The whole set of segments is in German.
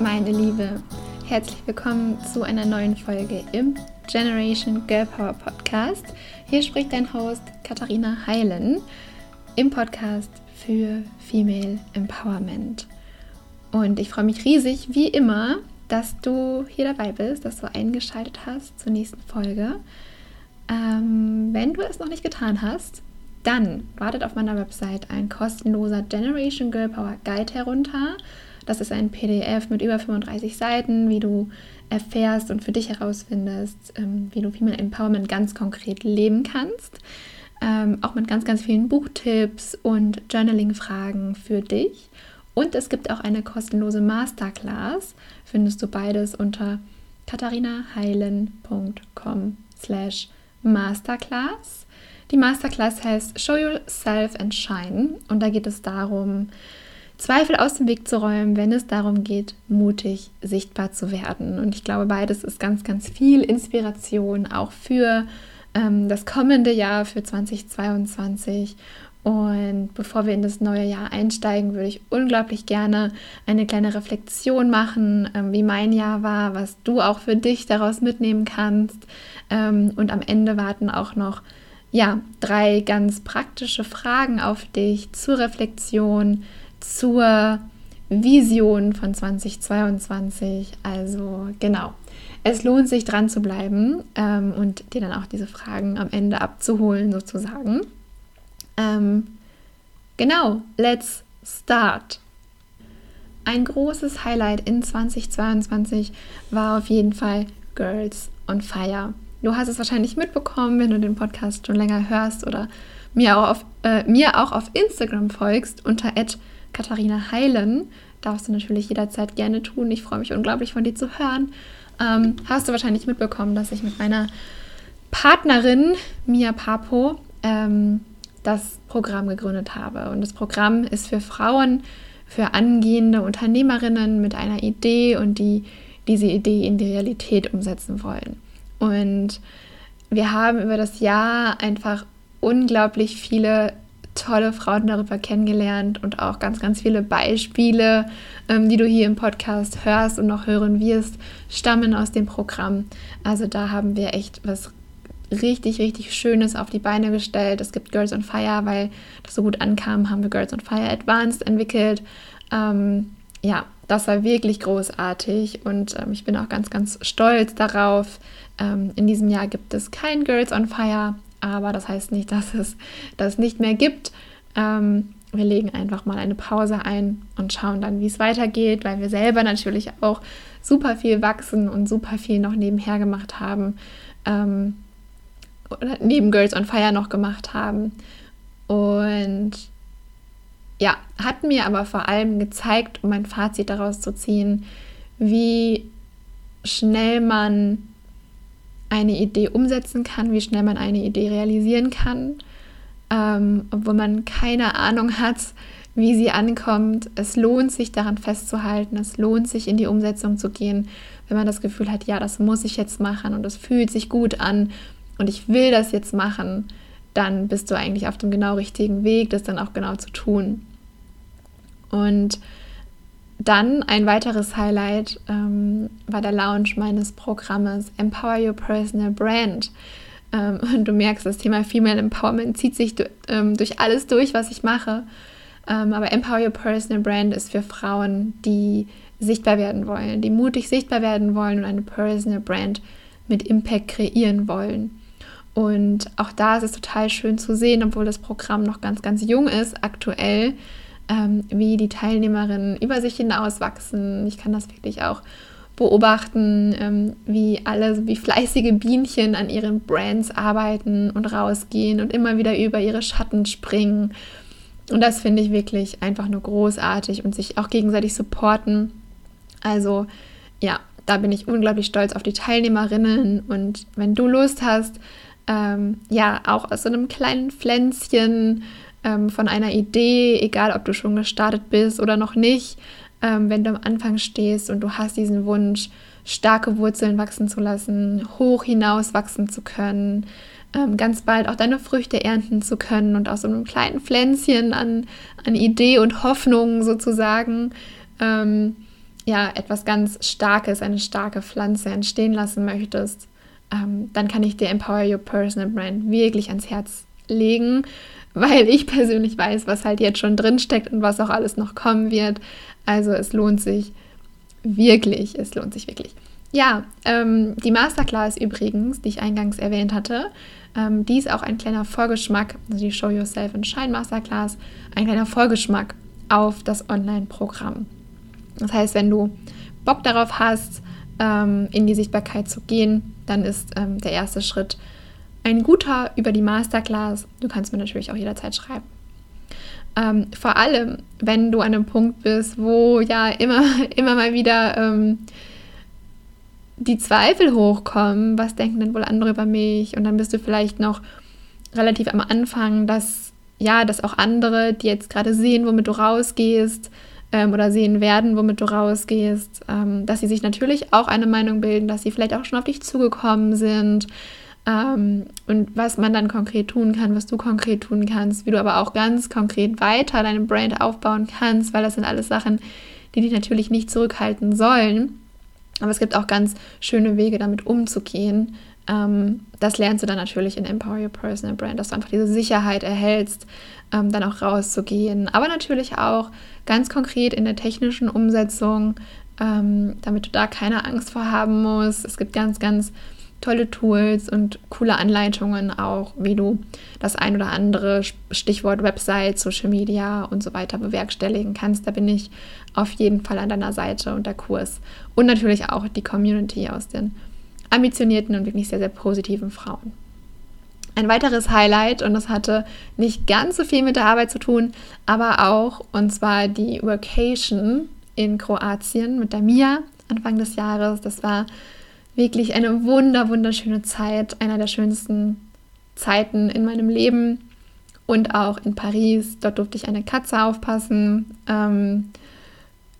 meine Liebe. Herzlich willkommen zu einer neuen Folge im Generation Girl Power Podcast. Hier spricht dein Host Katharina Heilen im Podcast für Female Empowerment. Und ich freue mich riesig, wie immer, dass du hier dabei bist, dass du eingeschaltet hast zur nächsten Folge. Ähm, wenn du es noch nicht getan hast, dann wartet auf meiner Website ein kostenloser Generation Girl Power Guide herunter. Das ist ein PDF mit über 35 Seiten, wie du erfährst und für dich herausfindest, ähm, wie du Female Empowerment ganz konkret leben kannst. Ähm, auch mit ganz, ganz vielen Buchtipps und Journaling-Fragen für dich. Und es gibt auch eine kostenlose Masterclass. Findest du beides unter katharinaheilen.com slash masterclass. Die Masterclass heißt Show Yourself and Shine und da geht es darum, Zweifel aus dem Weg zu räumen, wenn es darum geht, mutig sichtbar zu werden. Und ich glaube, beides ist ganz, ganz viel Inspiration auch für ähm, das kommende Jahr, für 2022. Und bevor wir in das neue Jahr einsteigen, würde ich unglaublich gerne eine kleine Reflexion machen, ähm, wie mein Jahr war, was du auch für dich daraus mitnehmen kannst. Ähm, und am Ende warten auch noch ja, drei ganz praktische Fragen auf dich zur Reflexion, zur Vision von 2022. Also genau, es lohnt sich dran zu bleiben ähm, und dir dann auch diese Fragen am Ende abzuholen sozusagen. Ähm, genau, let's start. Ein großes Highlight in 2022 war auf jeden Fall Girls on Fire. Du hast es wahrscheinlich mitbekommen, wenn du den Podcast schon länger hörst oder mir auch auf, äh, mir auch auf Instagram folgst unter Katharina Heilen. Darfst du natürlich jederzeit gerne tun. Ich freue mich unglaublich von dir zu hören. Ähm, hast du wahrscheinlich mitbekommen, dass ich mit meiner Partnerin Mia Papo ähm, das Programm gegründet habe. Und das Programm ist für Frauen, für angehende Unternehmerinnen mit einer Idee und die diese Idee in die Realität umsetzen wollen. Und wir haben über das Jahr einfach unglaublich viele tolle Frauen darüber kennengelernt und auch ganz, ganz viele Beispiele, ähm, die du hier im Podcast hörst und noch hören wirst, stammen aus dem Programm. Also da haben wir echt was richtig, richtig Schönes auf die Beine gestellt. Es gibt Girls on Fire, weil das so gut ankam, haben wir Girls on Fire Advanced entwickelt. Ähm, ja, das war wirklich großartig und ähm, ich bin auch ganz, ganz stolz darauf. Ähm, in diesem Jahr gibt es kein Girls on Fire, aber das heißt nicht, dass es das nicht mehr gibt. Ähm, wir legen einfach mal eine Pause ein und schauen dann, wie es weitergeht, weil wir selber natürlich auch super viel wachsen und super viel noch nebenher gemacht haben. Ähm, oder neben Girls on Fire noch gemacht haben. Und ja, hat mir aber vor allem gezeigt, um ein Fazit daraus zu ziehen, wie schnell man eine Idee umsetzen kann, wie schnell man eine Idee realisieren kann, ähm, obwohl man keine Ahnung hat, wie sie ankommt. Es lohnt sich daran festzuhalten, es lohnt sich in die Umsetzung zu gehen, wenn man das Gefühl hat, ja, das muss ich jetzt machen und es fühlt sich gut an und ich will das jetzt machen, dann bist du eigentlich auf dem genau richtigen Weg, das dann auch genau zu tun. Und dann ein weiteres Highlight ähm, war der Launch meines Programmes Empower Your Personal Brand. Ähm, und du merkst, das Thema Female Empowerment zieht sich ähm, durch alles durch, was ich mache. Ähm, aber Empower Your Personal Brand ist für Frauen, die sichtbar werden wollen, die mutig sichtbar werden wollen und eine Personal Brand mit Impact kreieren wollen. Und auch da ist es total schön zu sehen, obwohl das Programm noch ganz, ganz jung ist, aktuell, ähm, wie die Teilnehmerinnen über sich hinaus wachsen. Ich kann das wirklich auch beobachten, ähm, wie alle wie fleißige Bienchen an ihren Brands arbeiten und rausgehen und immer wieder über ihre Schatten springen. Und das finde ich wirklich einfach nur großartig und sich auch gegenseitig supporten. Also ja, da bin ich unglaublich stolz auf die Teilnehmerinnen und wenn du Lust hast, ähm, ja, auch aus so einem kleinen Pflänzchen ähm, von einer Idee, egal ob du schon gestartet bist oder noch nicht, ähm, wenn du am Anfang stehst und du hast diesen Wunsch, starke Wurzeln wachsen zu lassen, hoch hinaus wachsen zu können, ähm, ganz bald auch deine Früchte ernten zu können und aus so einem kleinen Pflänzchen an, an Idee und Hoffnung sozusagen, ähm, ja etwas ganz Starkes, eine starke Pflanze entstehen lassen möchtest, ähm, dann kann ich dir Empower Your Personal Brand wirklich ans Herz legen, weil ich persönlich weiß, was halt jetzt schon drin steckt und was auch alles noch kommen wird. Also es lohnt sich wirklich, es lohnt sich wirklich. Ja, ähm, die Masterclass übrigens, die ich eingangs erwähnt hatte, ähm, die ist auch ein kleiner Vorgeschmack, also die Show Yourself and Shine Masterclass, ein kleiner Vorgeschmack auf das Online-Programm. Das heißt, wenn du Bock darauf hast, ähm, in die Sichtbarkeit zu gehen, dann ist ähm, der erste Schritt ein guter über die Masterclass. Du kannst mir natürlich auch jederzeit schreiben. Ähm, vor allem, wenn du an einem Punkt bist, wo ja immer, immer mal wieder ähm, die Zweifel hochkommen, was denken denn wohl andere über mich? Und dann bist du vielleicht noch relativ am Anfang, dass ja, dass auch andere, die jetzt gerade sehen, womit du rausgehst ähm, oder sehen werden, womit du rausgehst, ähm, dass sie sich natürlich auch eine Meinung bilden, dass sie vielleicht auch schon auf dich zugekommen sind ähm, und was man dann konkret tun kann, was du konkret tun kannst, wie du aber auch ganz konkret weiter deine Brand aufbauen kannst, weil das sind alles Sachen, die dich natürlich nicht zurückhalten sollen. Aber es gibt auch ganz schöne Wege, damit umzugehen. Ähm, das lernst du dann natürlich in Empower Your Personal Brand, dass du einfach diese Sicherheit erhältst, ähm, dann auch rauszugehen. Aber natürlich auch ganz konkret in der technischen Umsetzung, ähm, damit du da keine Angst vor haben musst. Es gibt ganz, ganz tolle Tools und coole Anleitungen auch, wie du das ein oder andere Stichwort Website, Social Media und so weiter bewerkstelligen kannst. Da bin ich auf jeden Fall an deiner Seite und der Kurs. Und natürlich auch die Community aus den ambitionierten und wirklich sehr, sehr positiven Frauen. Ein weiteres Highlight, und das hatte nicht ganz so viel mit der Arbeit zu tun, aber auch, und zwar die Vacation in Kroatien mit der Mia Anfang des Jahres. Das war wirklich eine wunder, wunderschöne Zeit, einer der schönsten Zeiten in meinem Leben und auch in Paris. Dort durfte ich eine Katze aufpassen, ähm,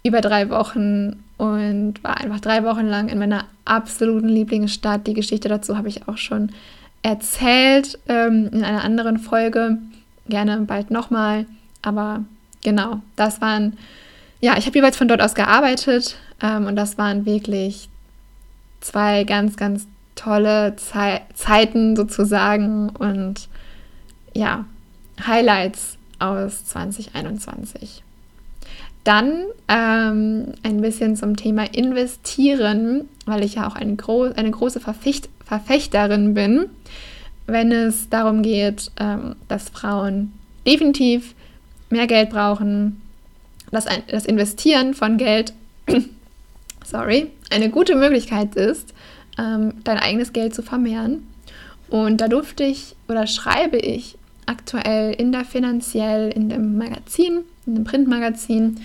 über drei Wochen und war einfach drei Wochen lang in meiner absoluten Lieblingsstadt. Die Geschichte dazu habe ich auch schon erzählt ähm, in einer anderen Folge. Gerne bald nochmal. Aber genau, das waren, ja, ich habe jeweils von dort aus gearbeitet ähm, und das waren wirklich zwei ganz, ganz tolle Ze Zeiten sozusagen und ja, Highlights aus 2021. Dann ähm, ein bisschen zum Thema Investieren, weil ich ja auch eine, gro eine große Verfecht Verfechterin bin, wenn es darum geht, ähm, dass Frauen definitiv mehr Geld brauchen, dass ein, das Investieren von Geld, sorry, eine gute Möglichkeit ist, ähm, dein eigenes Geld zu vermehren. Und da durfte ich oder schreibe ich aktuell in der finanziell, in dem Magazin, in dem Printmagazin,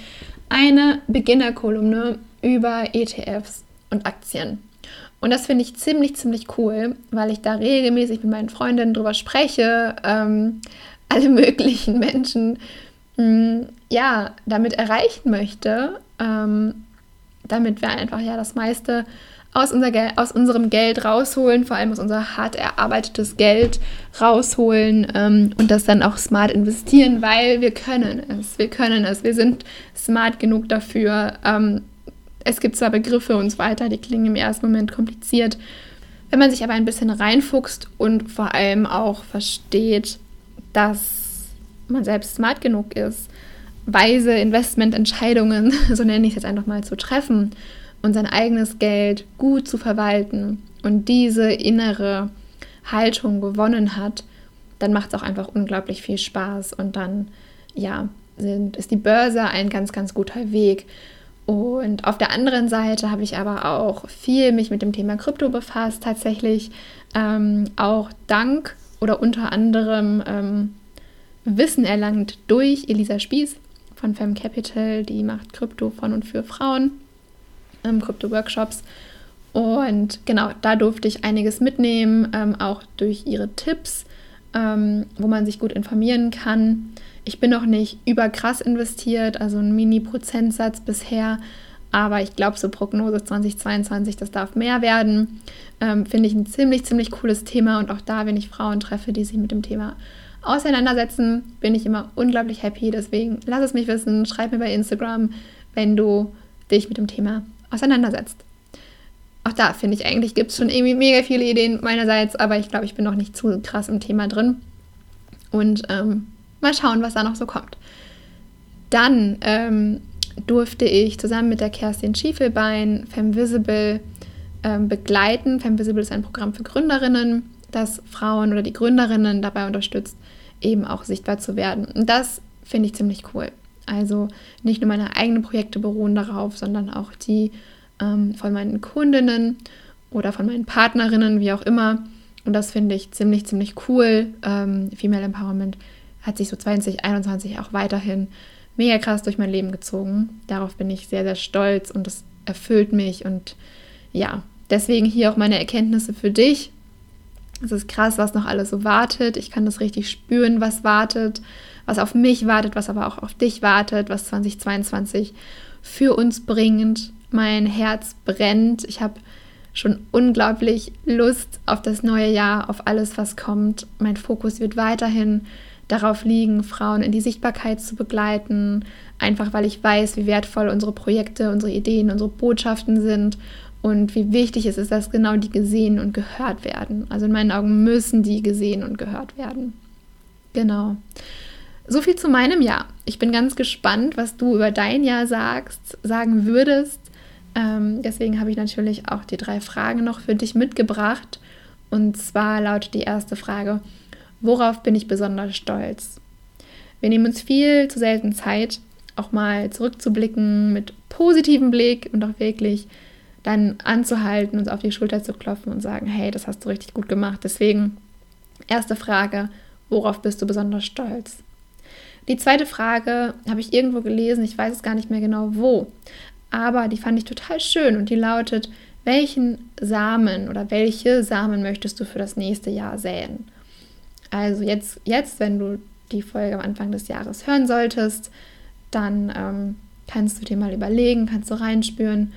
eine Beginnerkolumne über ETFs und Aktien. Und das finde ich ziemlich, ziemlich cool, weil ich da regelmäßig mit meinen Freundinnen drüber spreche, ähm, alle möglichen Menschen, mh, hm, ja, damit erreichen möchte, ähm, damit wir einfach ja das meiste aus, unser aus unserem Geld rausholen, vor allem aus unser hart erarbeitetes Geld rausholen ähm, und das dann auch smart investieren, weil wir können es. Wir können es. Wir sind smart genug dafür. Ähm, es gibt zwar Begriffe und so weiter, die klingen im ersten Moment kompliziert. Wenn man sich aber ein bisschen reinfuchst und vor allem auch versteht, dass man selbst smart genug ist, weise Investmententscheidungen, so nenne ich es jetzt einfach mal, zu treffen und sein eigenes Geld gut zu verwalten und diese innere Haltung gewonnen hat, dann macht es auch einfach unglaublich viel Spaß und dann, ja, sind, ist die Börse ein ganz, ganz guter Weg. Und auf der anderen Seite habe ich aber auch viel mich mit dem Thema Krypto befasst, tatsächlich ähm, auch dank oder unter anderem ähm, Wissen erlangt durch Elisa Spieß von Fem Capital, die macht Krypto von und für Frauen ähm, Krypto-Workshops. Und genau, da durfte ich einiges mitnehmen, ähm, auch durch ihre Tipps, ähm, wo man sich gut informieren kann. Ich bin noch nicht überkrass investiert, also ein Mini-Prozentsatz bisher, aber ich glaube, so Prognose 2022, das darf mehr werden. Ähm, Finde ich ein ziemlich, ziemlich cooles Thema und auch da, wenn ich Frauen treffe, die sich mit dem Thema auseinandersetzen, bin ich immer unglaublich happy. Deswegen lass es mich wissen, schreib mir bei Instagram, wenn du dich mit dem Thema auseinandersetzt. Auch da finde ich eigentlich, gibt es schon irgendwie mega viele Ideen meinerseits, aber ich glaube, ich bin noch nicht zu krass im Thema drin. Und ähm, mal schauen, was da noch so kommt. Dann ähm, durfte ich zusammen mit der Kerstin Schiefelbein Femvisible ähm, begleiten. Femvisible ist ein Programm für Gründerinnen, das Frauen oder die Gründerinnen dabei unterstützt, eben auch sichtbar zu werden. Und das finde ich ziemlich cool. Also nicht nur meine eigenen Projekte beruhen darauf, sondern auch die ähm, von meinen Kundinnen oder von meinen Partnerinnen, wie auch immer. Und das finde ich ziemlich, ziemlich cool. Ähm, Female Empowerment hat sich so 2021 auch weiterhin mega krass durch mein Leben gezogen. Darauf bin ich sehr, sehr stolz und das erfüllt mich. Und ja, deswegen hier auch meine Erkenntnisse für dich. Es ist krass, was noch alles so wartet. Ich kann das richtig spüren, was wartet, was auf mich wartet, was aber auch auf dich wartet, was 2022 für uns bringt. Mein Herz brennt. Ich habe schon unglaublich Lust auf das neue Jahr, auf alles, was kommt. Mein Fokus wird weiterhin darauf liegen, Frauen in die Sichtbarkeit zu begleiten, einfach weil ich weiß, wie wertvoll unsere Projekte, unsere Ideen, unsere Botschaften sind und wie wichtig es ist, dass genau die gesehen und gehört werden. Also in meinen Augen müssen die gesehen und gehört werden. Genau. So viel zu meinem Jahr. Ich bin ganz gespannt, was du über dein Jahr sagst, sagen würdest. Ähm, deswegen habe ich natürlich auch die drei Fragen noch für dich mitgebracht. Und zwar lautet die erste Frage, Worauf bin ich besonders stolz? Wir nehmen uns viel zu selten Zeit, auch mal zurückzublicken mit positivem Blick und auch wirklich dann anzuhalten, uns auf die Schulter zu klopfen und sagen, hey, das hast du richtig gut gemacht. Deswegen, erste Frage, worauf bist du besonders stolz? Die zweite Frage habe ich irgendwo gelesen, ich weiß es gar nicht mehr genau wo, aber die fand ich total schön und die lautet, welchen Samen oder welche Samen möchtest du für das nächste Jahr säen? Also jetzt, jetzt, wenn du die Folge am Anfang des Jahres hören solltest, dann ähm, kannst du dir mal überlegen, kannst du reinspüren,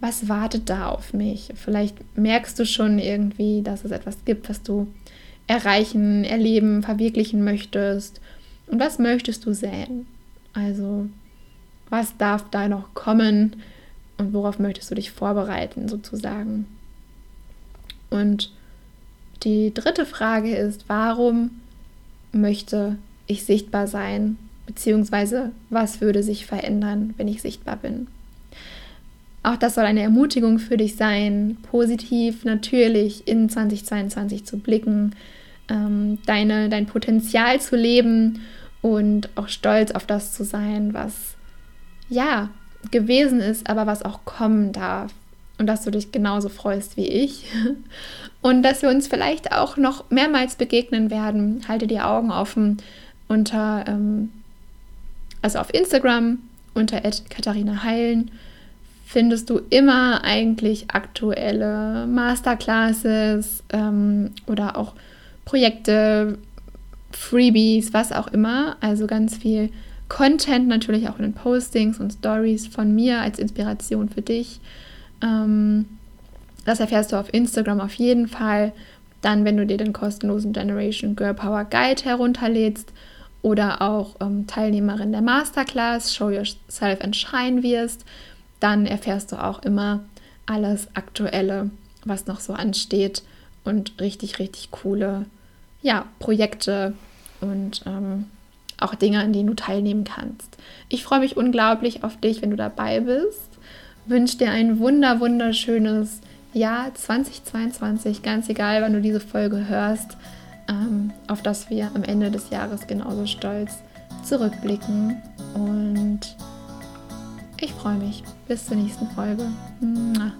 was wartet da auf mich? Vielleicht merkst du schon irgendwie, dass es etwas gibt, was du erreichen, erleben, verwirklichen möchtest. Und was möchtest du säen? Also, was darf da noch kommen und worauf möchtest du dich vorbereiten, sozusagen? Und die dritte Frage ist, warum möchte ich sichtbar sein? Beziehungsweise, was würde sich verändern, wenn ich sichtbar bin? Auch das soll eine Ermutigung für dich sein, positiv natürlich in 2022 zu blicken, ähm, deine, dein Potenzial zu leben und auch stolz auf das zu sein, was ja gewesen ist, aber was auch kommen darf. Und dass du dich genauso freust wie ich. Und dass wir uns vielleicht auch noch mehrmals begegnen werden. Halte die Augen offen unter, ähm, also auf Instagram unter Katharina Heilen findest du immer eigentlich aktuelle Masterclasses ähm, oder auch Projekte, Freebies, was auch immer. Also ganz viel Content natürlich auch in den Postings und Stories von mir als Inspiration für dich. Ähm, das erfährst du auf Instagram auf jeden Fall. Dann, wenn du dir den kostenlosen Generation Girl Power Guide herunterlädst oder auch ähm, Teilnehmerin der Masterclass Show Yourself and Shine wirst, dann erfährst du auch immer alles Aktuelle, was noch so ansteht und richtig, richtig coole ja, Projekte und ähm, auch Dinge, an denen du teilnehmen kannst. Ich freue mich unglaublich auf dich, wenn du dabei bist wünsche dir ein wunder, wunderschönes Jahr 2022, ganz egal, wann du diese Folge hörst, ähm, auf das wir am Ende des Jahres genauso stolz zurückblicken. Und ich freue mich. Bis zur nächsten Folge. Mua.